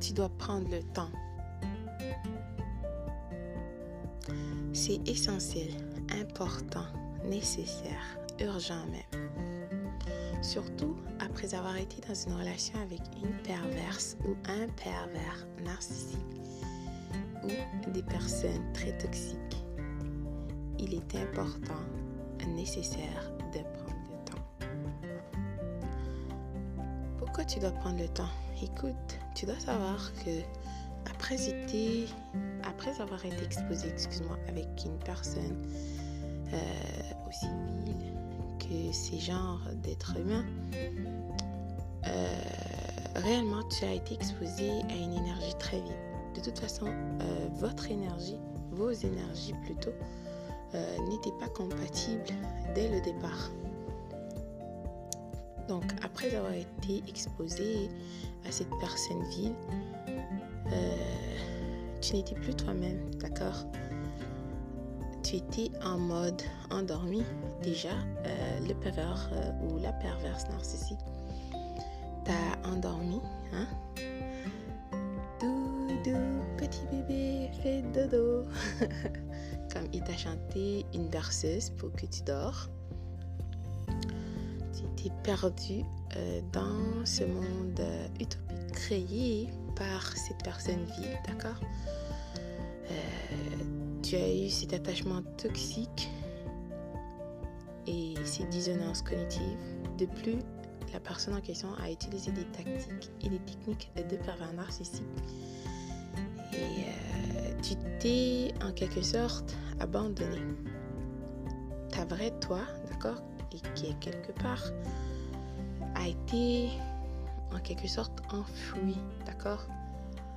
tu dois prendre le temps. C'est essentiel, important, nécessaire, urgent même. Surtout après avoir été dans une relation avec une perverse ou un pervers narcissique ou des personnes très toxiques. Il est important, nécessaire de prendre le temps. Pourquoi tu dois prendre le temps? Écoute, tu dois savoir que après, après avoir été exposé, excuse-moi, avec une personne euh, aussi vile que ces genres d'êtres humains, euh, réellement tu as été exposé à une énergie très vite. De toute façon, euh, votre énergie, vos énergies plutôt, n'étaient pas compatibles dès le départ. Donc, après avoir été exposé à cette personne vile, tu n'étais plus toi-même, d'accord? Tu étais en mode endormi déjà. le pervers ou la perverse narcissique t'a endormi, hein? Doudou, petit bébé, fais dodo. Comme il t'a chanté une berceuse pour que tu dors. T'es perdu euh, dans ce monde euh, utopique créé par cette personne vile, d'accord? Euh, tu as eu cet attachement toxique et ces dissonances cognitives. De plus, la personne en question a utilisé des tactiques et des techniques de pervers narcissique. Et tu t'es en quelque sorte abandonné. Ta vraie toi, d'accord, et qui est quelque part, a été en quelque sorte enfoui, d'accord,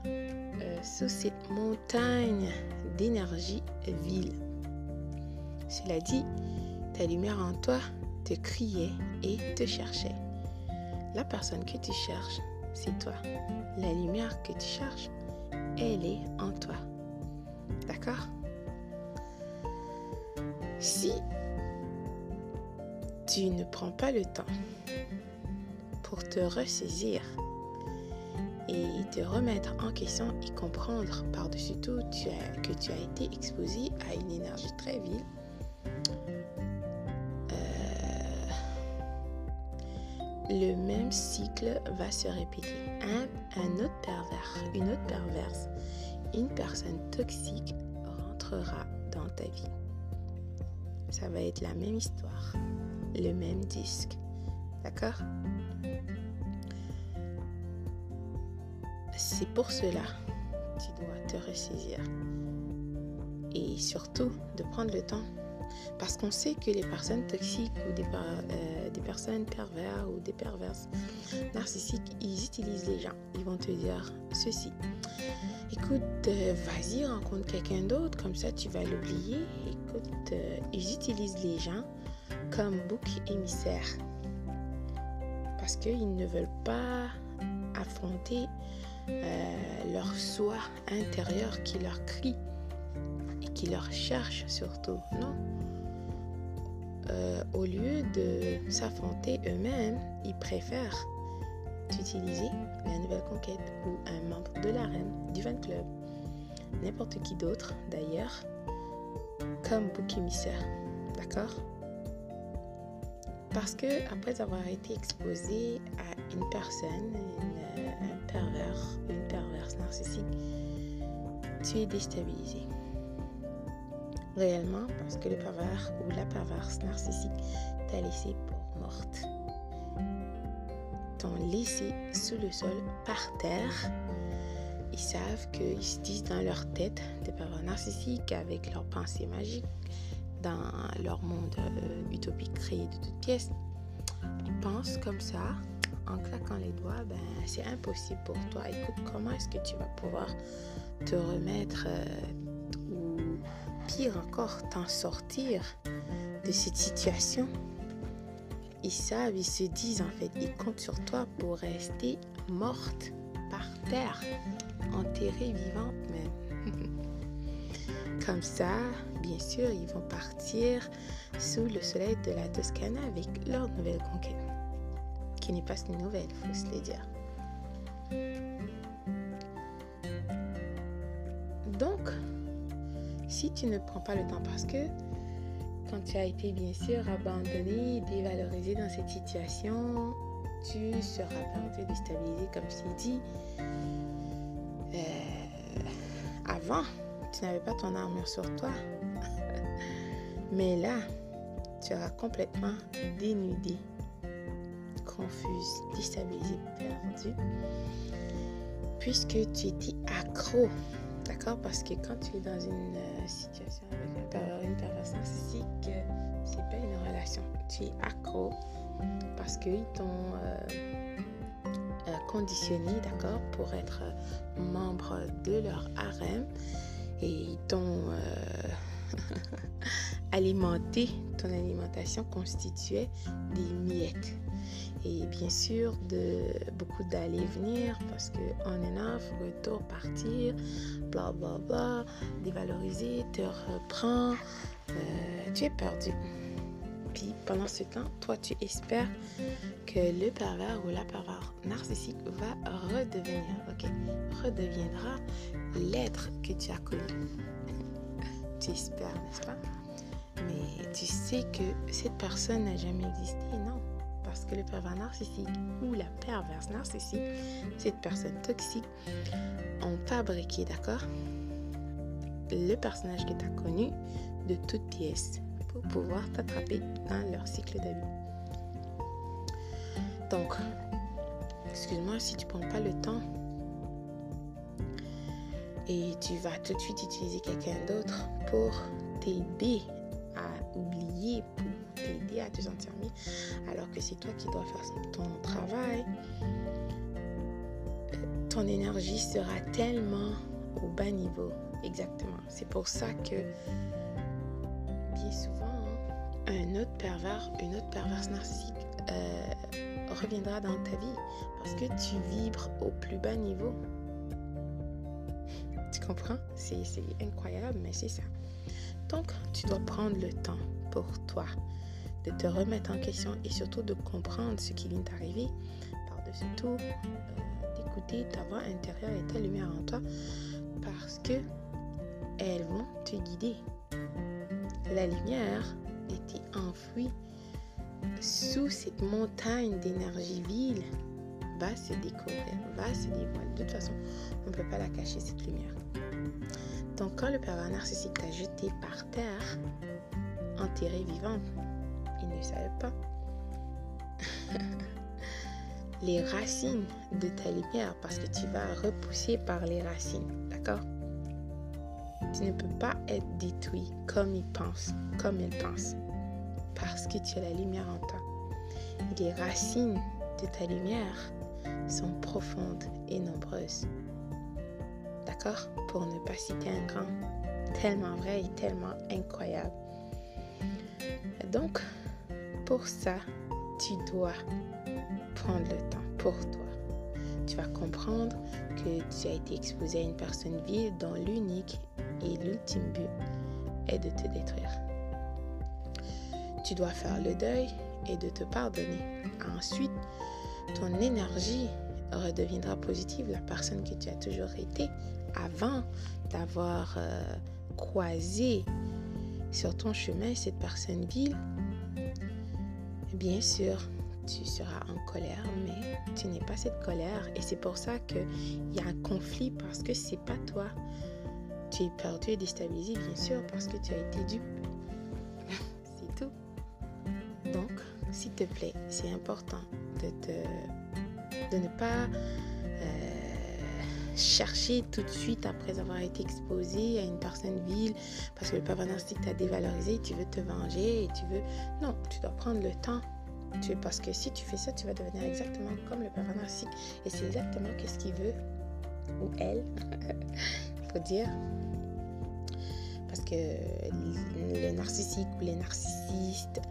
euh, sous cette montagne d'énergie vile. Cela dit, ta lumière en toi te criait et te cherchait. La personne que tu cherches, c'est toi. La lumière que tu cherches, elle est en toi. D'accord? Si tu ne prends pas le temps pour te ressaisir et te remettre en question et comprendre par-dessus tout que tu as été exposé à une énergie très vile, le même cycle va se répéter. Un, un autre pervers, une autre perverse, une personne toxique rentrera dans ta vie. Ça va être la même histoire, le même disque. D'accord? C'est pour cela tu dois te ressaisir. Et surtout de prendre le temps parce qu'on sait que les personnes toxiques ou des, euh, personnes perverses ou des perverses narcissiques, ils utilisent les gens. Ils vont te dire ceci. Écoute, euh, vas-y, rencontre quelqu'un d'autre, comme ça tu vas l'oublier. Écoute, euh, ils utilisent les gens comme bouc émissaire. Parce qu'ils ne veulent pas affronter leur soi intérieur qui leur crie et qui leur cherche surtout. Non, euh, au lieu de s'affronter eux-mêmes, ils préfèrent utiliser la nouvelle conquête ou un membre de la reine du fan club, n'importe qui d'autre d'ailleurs, comme bouc émissaire. D'accord? Parce que après avoir été exposé à une personne, un pervers, une perverse narcissique, tu es déstabilisé réellement parce que le pervers ou la perverse narcissique t'a laissé pour morte. T'ont laissé sous le sol, par terre. Ils savent qu'ils se disent dans leur tête, des pervers narcissiques, avec leurs pensées magiques, dans leur monde euh, utopique créé de toutes pièces. Ils pensent comme ça, en claquant les doigts, ben, c'est impossible pour toi. Écoute, comment est-ce que tu vas pouvoir te remettre euh, pire encore, t'en sortir de cette situation? Ils savent, ils se disent en fait, ils comptent sur toi pour rester morte par terre, enterrée vivante même. Comme ça, bien sûr, ils vont partir sous le soleil de la Toscane avec leur nouvelle conquête, qui n'est pas une nouvelle, faut se le dire. Donc, si tu ne prends pas le temps, parce que quand tu as été bien sûr abandonné, dévalorisé dans cette situation, tu seras perdu, déstabilisé, comme je t'ai dit. Euh, avant, tu n'avais pas ton armure sur toi. Mais là, tu seras complètement dénudé, confuse, déstabilisé, perdu. Puisque tu étais accro. D'accord? Parce que quand tu es dans une euh, situation avec un une personne narcissique, c'est pas une relation. Tu es accro parce qu'ils t'ont euh, euh, conditionné, d'accord, pour être membre de leur harem et t'ont alimenté, ton alimentation constituait des miettes. Et bien sûr, de beaucoup d'aller-venir parce que on and off, retour, partir, bla bla bla, dévaloriser, te reprend, euh, tu es perdu. Puis pendant ce temps, toi, tu espères que le pervers ou la pervers narcissique va redevenir, ok, redeviendra l'être que tu as connu. tu espères, n'est-ce pas? Mais tu sais que cette personne n'a jamais existé, non? Parce que le pervers narcissique ou la perverse narcissique, cette personne toxique, ont fabriqué, d'accord? Le personnage que tu as connu de toutes pièces pour pouvoir t'attraper dans leur cycle de vie. Donc, excuse-moi si tu prends pas le temps et tu vas tout de suite utiliser quelqu'un d'autre pour t'aider à oublier, pour t'aider à te sentir alors que c'est toi qui dois faire ton travail, ton énergie sera tellement au bas niveau. Exactement. C'est pour ça que souvent, un autre pervers, une autre perverse narcissique euh, reviendra dans ta vie parce que tu vibres au plus bas niveau. Tu comprends? C'est incroyable, mais c'est ça. Donc, tu dois prendre le temps pour toi de te remettre en question et surtout de comprendre ce qui vient d'arriver. Par-dessus tout, euh, d'écouter ta voix intérieure et ta lumière en toi parce que elles vont te guider. La lumière était enfouie sous cette montagne d'énergie vile va se découvrir, va se dévoiler. De toute façon, on ne peut pas la cacher, cette lumière. Donc, quand le pervers narcissique t'a jeté par terre, enterré vivant, il ne savait pas. les racines de ta lumière, parce que tu vas repousser par les racines, d'accord? Tu ne peux pas être détruit comme il pense, comme il pense, parce que tu as la lumière en toi. les racines de ta lumière sont profondes et nombreuses. D'accord? Pour ne pas citer un grand, tellement vrai et tellement incroyable. Donc, pour ça, tu dois prendre le temps pour toi. Tu vas comprendre que tu as été exposé à une personne vile dont l'unique et l'ultime but est de te détruire. Tu dois faire le deuil et de te pardonner. Ensuite, ton énergie redeviendra positive, la personne que tu as toujours été avant d'avoir euh, croisé sur ton chemin cette personne vile. Bien sûr, tu seras en colère, mais tu n'es pas cette colère et c'est pour ça qu'il y a un conflit parce que c'est pas toi. Tu es perdu et déstabilisé, bien sûr, parce que tu as été dupe. c'est tout. Donc, s'il te plaît, c'est important de ne pas euh, chercher tout de suite après avoir été exposé à une personne vile parce que le pervers narcissique t'a dévalorisé, tu veux te venger et tu veux... Non, tu dois prendre le temps. Tu, parce que si tu fais ça, tu vas devenir exactement comme le pervers narcissique. Et c'est exactement qu'est-ce qu'il veut, ou elle, dire. Parce que les narcissiques ou les narcissistes,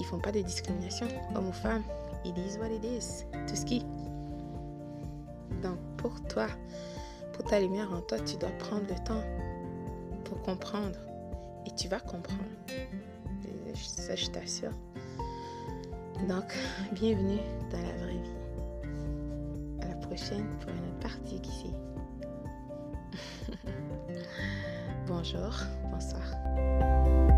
ils font pas de discrimination, homme ou femme. It is what it is. Tout ce qui donc pour toi, pour ta lumière en toi, tu dois prendre le temps pour comprendre. Et tu vas comprendre. Ça, je t'assure. Donc, bienvenue dans la vraie vie. À la prochaine pour une autre partie qui Bonjour, bonsoir.